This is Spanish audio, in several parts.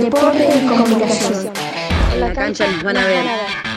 Deporte y comunicación. En la cancha nos van a ver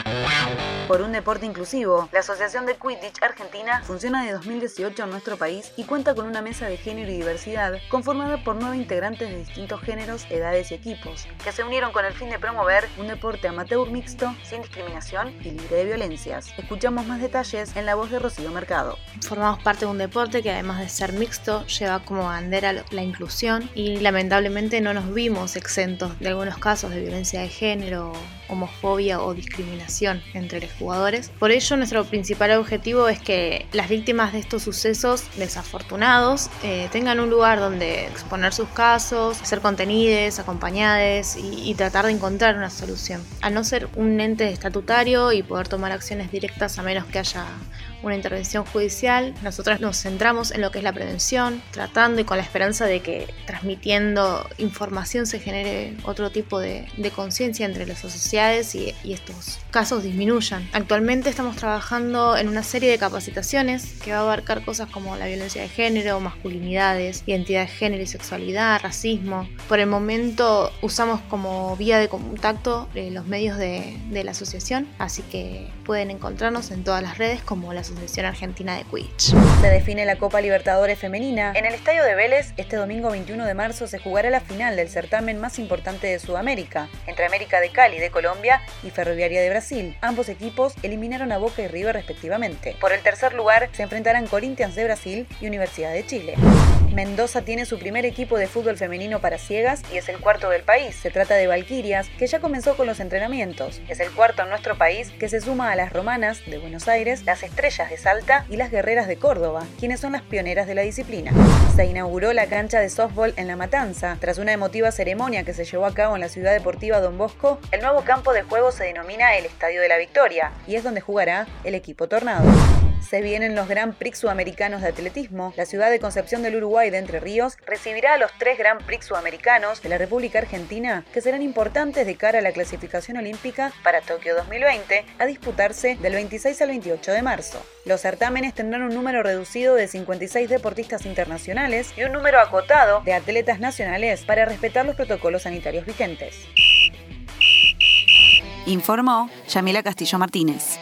por un deporte inclusivo. La Asociación de Quidditch Argentina funciona de 2018 en nuestro país y cuenta con una mesa de género y diversidad conformada por nueve integrantes de distintos géneros, edades y equipos, que se unieron con el fin de promover un deporte amateur mixto, sin discriminación y libre de violencias. Escuchamos más detalles en la voz de Rocío Mercado. Formamos parte de un deporte que además de ser mixto, lleva como bandera la inclusión y lamentablemente no nos vimos exentos de algunos casos de violencia de género, homofobia o discriminación entre los jugadores. Por ello, nuestro principal objetivo es que las víctimas de estos sucesos desafortunados eh, tengan un lugar donde exponer sus casos, ser contenidos, acompañados y, y tratar de encontrar una solución. Al no ser un ente estatutario y poder tomar acciones directas a menos que haya una intervención judicial, nosotros nos centramos en lo que es la prevención, tratando y con la esperanza de que transmitiendo información se genere otro tipo de, conciencia entre las sociedades y, y, estos casos disminuyan. Actualmente estamos trabajando en una serie de capacitaciones que va a abarcar cosas como la violencia de género, masculinidades, identidad de género y sexualidad, racismo. Por el momento usamos como vía de contacto eh, los medios de, de la asociación, así que pueden encontrarnos en todas las redes como la Asociación Argentina de. Se define la Copa Libertadores Femenina. En el Estadio de Vélez, este domingo 21 de marzo se jugará la final del certamen más importante de Sudamérica, entre América de Cali de Colombia y Ferroviaria de Brasil. Ambos equipos eliminaron a Boca y River respectivamente. Por el tercer lugar se enfrentarán Corinthians de Brasil y Universidad de Chile. Mendoza tiene su primer equipo de fútbol femenino para ciegas y es el cuarto del país. Se trata de Valquirias, que ya comenzó con los entrenamientos. Es el cuarto en nuestro país que se suma a las romanas de Buenos Aires, las estrellas de Salta y las guerreras de Córdoba, quienes son las pioneras de la disciplina. Se inauguró la cancha de softball en La Matanza. Tras una emotiva ceremonia que se llevó a cabo en la ciudad deportiva Don Bosco, el nuevo campo de juego se denomina el Estadio de la Victoria y es donde jugará el equipo Tornado se vienen los Grand Prix Sudamericanos de Atletismo. La ciudad de Concepción del Uruguay de Entre Ríos recibirá a los tres Grand Prix Sudamericanos de la República Argentina que serán importantes de cara a la clasificación olímpica para Tokio 2020 a disputarse del 26 al 28 de marzo. Los certámenes tendrán un número reducido de 56 deportistas internacionales y un número acotado de atletas nacionales para respetar los protocolos sanitarios vigentes. Informó Yamila Castillo Martínez.